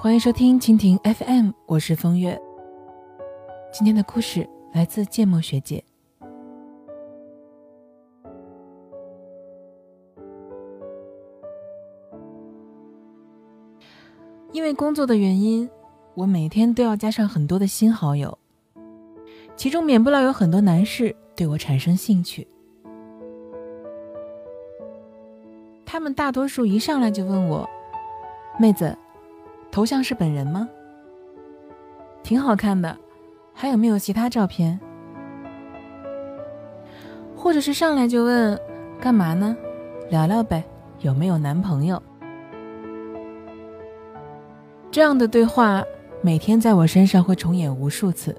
欢迎收听蜻蜓 FM，我是风月。今天的故事来自芥末学姐。因为工作的原因，我每天都要加上很多的新好友，其中免不了有很多男士对我产生兴趣。他们大多数一上来就问我：“妹子。”头像是本人吗？挺好看的，还有没有其他照片？或者是上来就问干嘛呢？聊聊呗，有没有男朋友？这样的对话每天在我身上会重演无数次，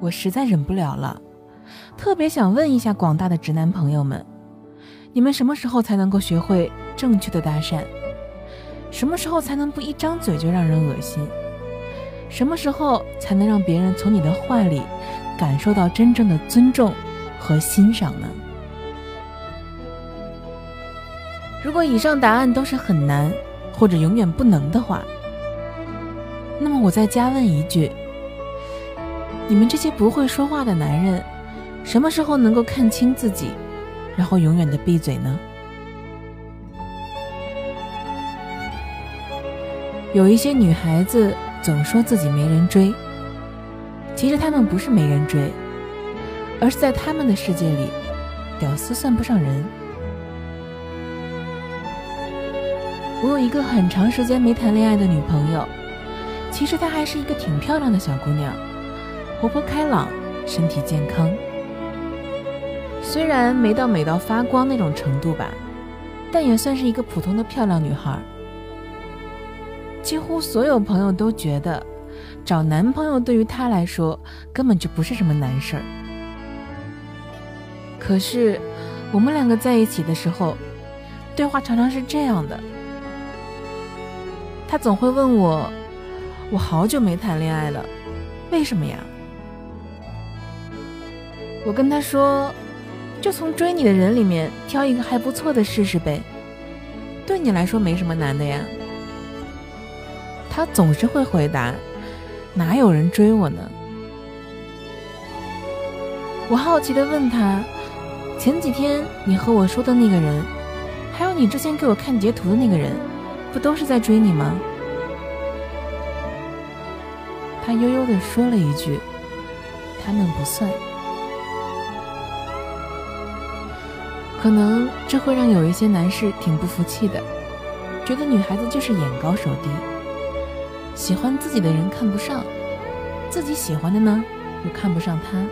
我实在忍不了了，特别想问一下广大的直男朋友们，你们什么时候才能够学会正确的搭讪？什么时候才能不一张嘴就让人恶心？什么时候才能让别人从你的话里感受到真正的尊重和欣赏呢？如果以上答案都是很难或者永远不能的话，那么我再加问一句：你们这些不会说话的男人，什么时候能够看清自己，然后永远的闭嘴呢？有一些女孩子总说自己没人追，其实她们不是没人追，而是在他们的世界里，屌丝算不上人。我有一个很长时间没谈恋爱的女朋友，其实她还是一个挺漂亮的小姑娘，活泼开朗，身体健康。虽然没到美到发光那种程度吧，但也算是一个普通的漂亮女孩。几乎所有朋友都觉得，找男朋友对于她来说根本就不是什么难事儿。可是，我们两个在一起的时候，对话常常是这样的：他总会问我，我好久没谈恋爱了，为什么呀？我跟他说，就从追你的人里面挑一个还不错的试试呗，对你来说没什么难的呀。他总是会回答：“哪有人追我呢？”我好奇的问他：“前几天你和我说的那个人，还有你之前给我看截图的那个人，不都是在追你吗？”他悠悠的说了一句：“他们不算。”可能这会让有一些男士挺不服气的，觉得女孩子就是眼高手低。喜欢自己的人看不上，自己喜欢的呢又看不上他。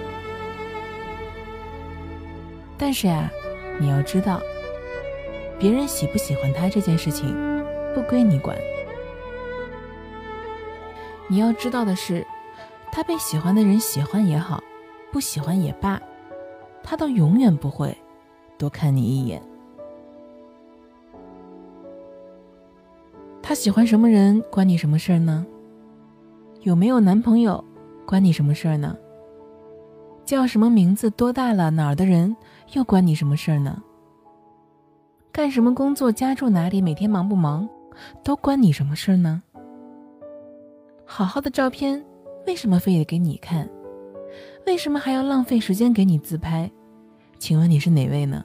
但是呀，你要知道，别人喜不喜欢他这件事情不归你管。你要知道的是，他被喜欢的人喜欢也好，不喜欢也罢，他都永远不会多看你一眼。他喜欢什么人，关你什么事儿呢？有没有男朋友，关你什么事儿呢？叫什么名字，多大了，哪儿的人，又关你什么事儿呢？干什么工作，家住哪里，每天忙不忙，都关你什么事儿呢？好好的照片，为什么非得给你看？为什么还要浪费时间给你自拍？请问你是哪位呢？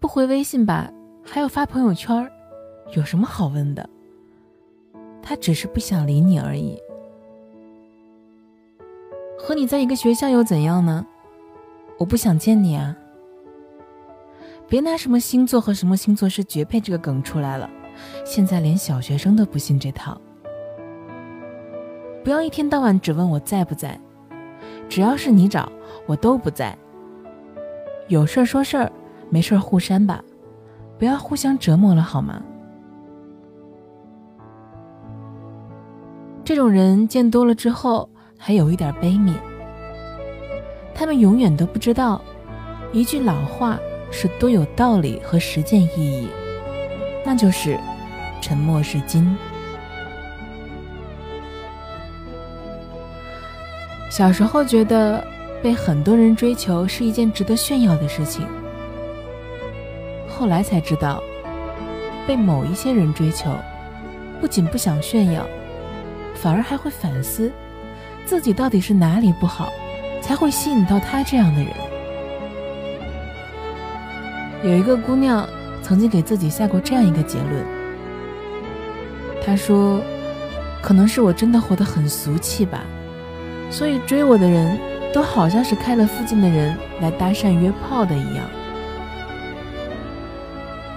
不回微信吧？还要发朋友圈有什么好问的？他只是不想理你而已。和你在一个学校又怎样呢？我不想见你啊！别拿什么星座和什么星座是绝配这个梗出来了，现在连小学生都不信这套。不要一天到晚只问我在不在，只要是你找我都不在。有事儿说事儿，没事儿互删吧。不要互相折磨了，好吗？这种人见多了之后，还有一点悲悯。他们永远都不知道，一句老话是多有道理和实践意义，那就是“沉默是金”。小时候觉得被很多人追求是一件值得炫耀的事情。后来才知道，被某一些人追求，不仅不想炫耀，反而还会反思自己到底是哪里不好，才会吸引到他这样的人。有一个姑娘曾经给自己下过这样一个结论，她说：“可能是我真的活得很俗气吧，所以追我的人都好像是开了附近的人来搭讪约炮的一样。”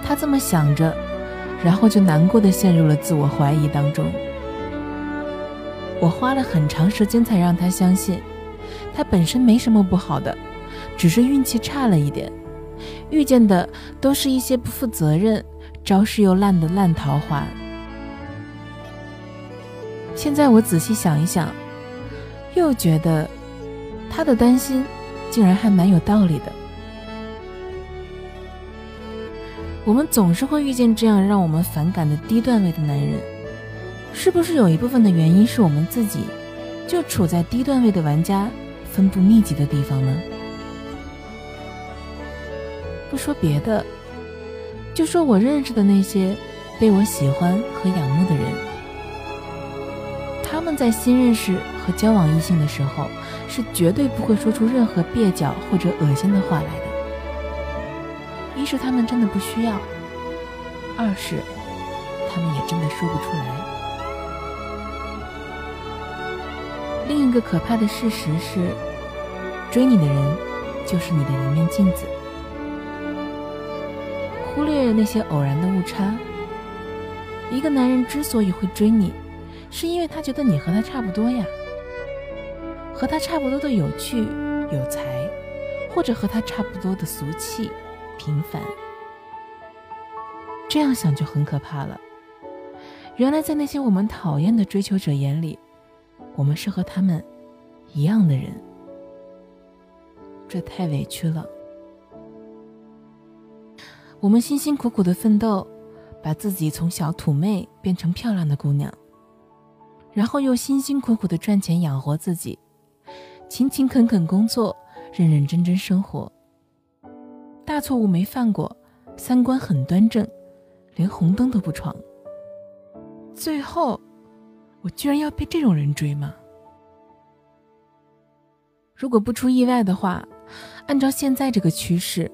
他这么想着，然后就难过的陷入了自我怀疑当中。我花了很长时间才让他相信，他本身没什么不好的，只是运气差了一点。遇见的都是一些不负责任、招式又烂的烂桃花。现在我仔细想一想，又觉得他的担心竟然还蛮有道理的。我们总是会遇见这样让我们反感的低段位的男人，是不是有一部分的原因是我们自己就处在低段位的玩家分布密集的地方呢？不说别的，就说我认识的那些被我喜欢和仰慕的人，他们在新认识和交往异性的时候，是绝对不会说出任何蹩脚或者恶心的话来的。一是他们真的不需要，二是他们也真的说不出来。另一个可怕的事实是，追你的人就是你的一面镜子。忽略那些偶然的误差。一个男人之所以会追你，是因为他觉得你和他差不多呀，和他差不多的有趣、有才，或者和他差不多的俗气、平凡。这样想就很可怕了。原来在那些我们讨厌的追求者眼里，我们是和他们一样的人，这太委屈了。我们辛辛苦苦的奋斗，把自己从小土妹变成漂亮的姑娘，然后又辛辛苦苦的赚钱养活自己，勤勤恳恳工作，认认真真生活。大错误没犯过，三观很端正，连红灯都不闯。最后，我居然要被这种人追吗？如果不出意外的话，按照现在这个趋势。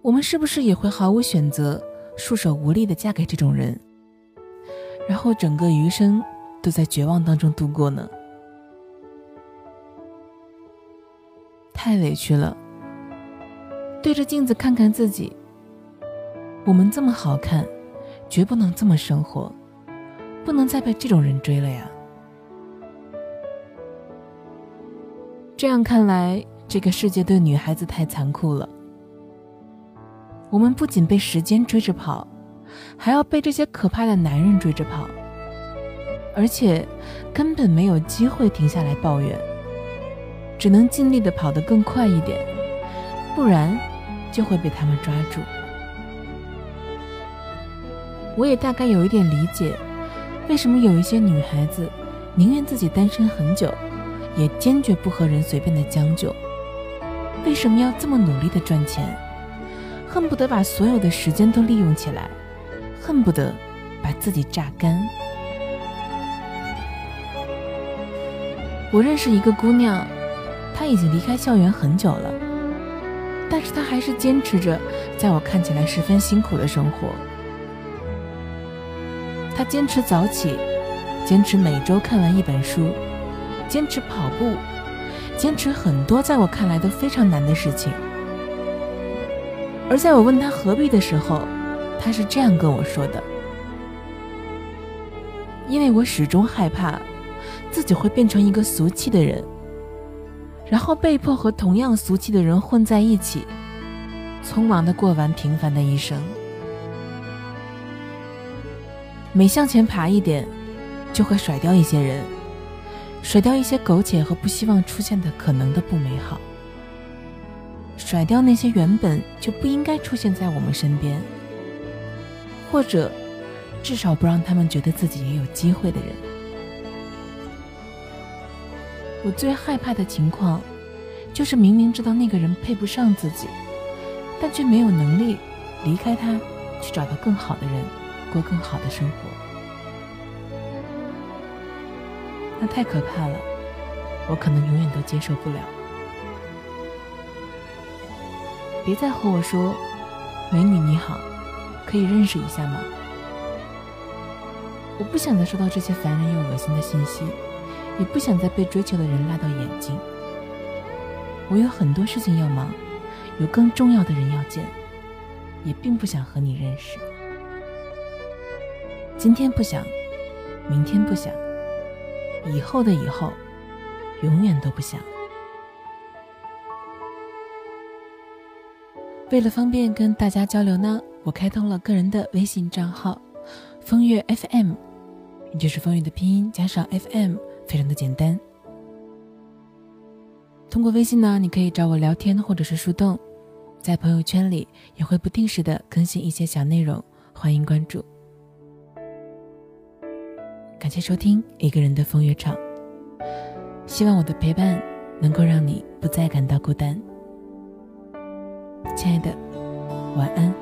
我们是不是也会毫无选择、束手无力的嫁给这种人，然后整个余生都在绝望当中度过呢？太委屈了。对着镜子看看自己，我们这么好看，绝不能这么生活，不能再被这种人追了呀！这样看来，这个世界对女孩子太残酷了。我们不仅被时间追着跑，还要被这些可怕的男人追着跑，而且根本没有机会停下来抱怨，只能尽力的跑得更快一点，不然就会被他们抓住。我也大概有一点理解，为什么有一些女孩子宁愿自己单身很久，也坚决不和人随便的将就，为什么要这么努力的赚钱？恨不得把所有的时间都利用起来，恨不得把自己榨干。我认识一个姑娘，她已经离开校园很久了，但是他还是坚持着在我看起来十分辛苦的生活。他坚持早起，坚持每周看完一本书，坚持跑步，坚持很多在我看来都非常难的事情。而在我问他何必的时候，他是这样跟我说的：“因为我始终害怕自己会变成一个俗气的人，然后被迫和同样俗气的人混在一起，匆忙的过完平凡的一生。每向前爬一点，就会甩掉一些人，甩掉一些苟且和不希望出现的可能的不美好。”甩掉那些原本就不应该出现在我们身边，或者至少不让他们觉得自己也有机会的人。我最害怕的情况，就是明明知道那个人配不上自己，但却没有能力离开他，去找到更好的人。过更好的生活。那太可怕了，我可能永远都接受不了。别再和我说“美女你好”，可以认识一下吗？我不想再收到这些烦人又恶心的信息，也不想再被追求的人辣到眼睛。我有很多事情要忙，有更重要的人要见，也并不想和你认识。今天不想，明天不想，以后的以后，永远都不想。为了方便跟大家交流呢，我开通了个人的微信账号“风月 FM”，也就是风月的拼音加上 FM，非常的简单。通过微信呢，你可以找我聊天或者是树洞，在朋友圈里也会不定时的更新一些小内容，欢迎关注。感谢收听一个人的风月场，希望我的陪伴能够让你不再感到孤单。亲爱的，晚安。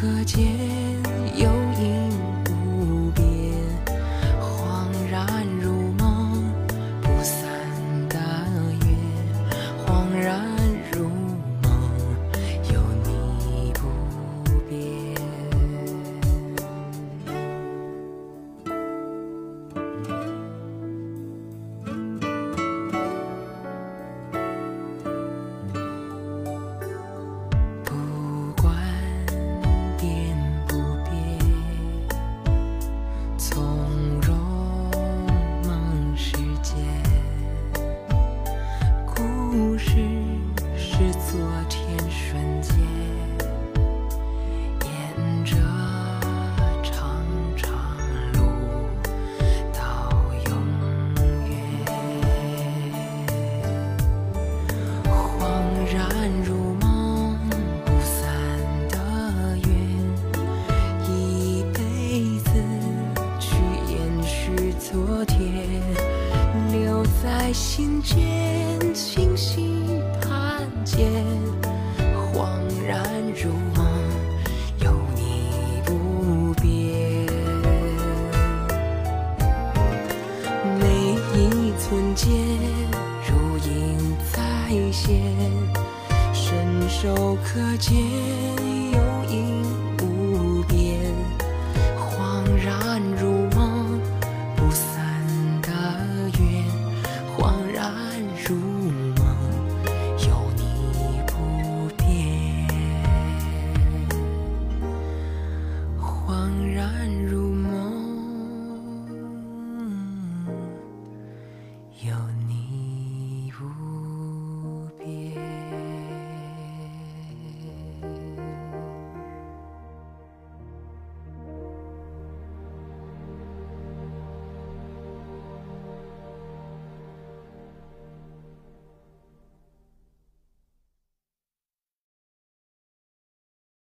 可见。手可见。